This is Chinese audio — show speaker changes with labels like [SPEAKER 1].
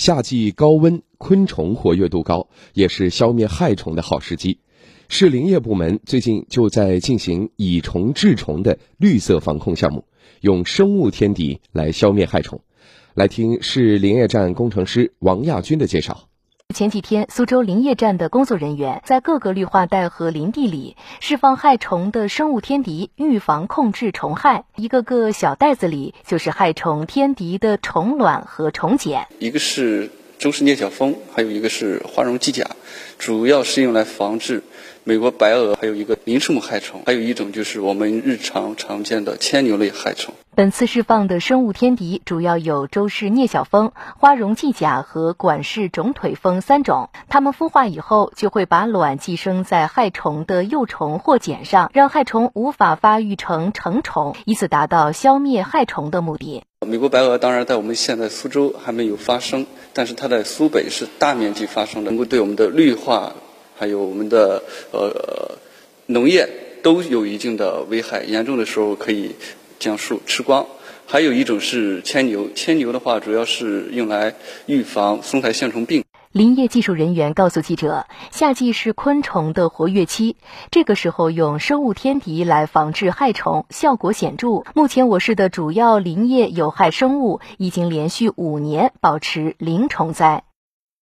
[SPEAKER 1] 夏季高温，昆虫活跃度高，也是消灭害虫的好时机。市林业部门最近就在进行以虫治虫的绿色防控项目，用生物天敌来消灭害虫。来听市林业站工程师王亚军的介绍。
[SPEAKER 2] 前几天，苏州林业站的工作人员在各个绿化带和林地里释放害虫的生物天敌，预防控制虫害。一个个小袋子里就是害虫天敌的虫卵和虫茧。
[SPEAKER 3] 一个是周氏颞小蜂，还有一个是花绒机甲，主要是用来防治美国白蛾，还有一个鳞翅目害虫，还有一种就是我们日常常见的牵牛类害虫。
[SPEAKER 2] 本次释放的生物天敌主要有周氏颞小蜂、花绒寄甲和管氏肿腿蜂三种。它们孵化以后，就会把卵寄生在害虫的幼虫或茧上，让害虫无法发育成成虫，以此达到消灭害虫的目的。
[SPEAKER 3] 美国白蛾当然在我们现在苏州还没有发生，但是它在苏北是大面积发生的，能够对我们的绿化，还有我们的呃农业都有一定的危害，严重的时候可以。将树吃光，还有一种是牵牛。牵牛的话，主要是用来预防松苔线虫病。
[SPEAKER 2] 林业技术人员告诉记者，夏季是昆虫的活跃期，这个时候用生物天敌来防治害虫，效果显著。目前我市的主要林业有害生物已经连续五年保持零虫灾。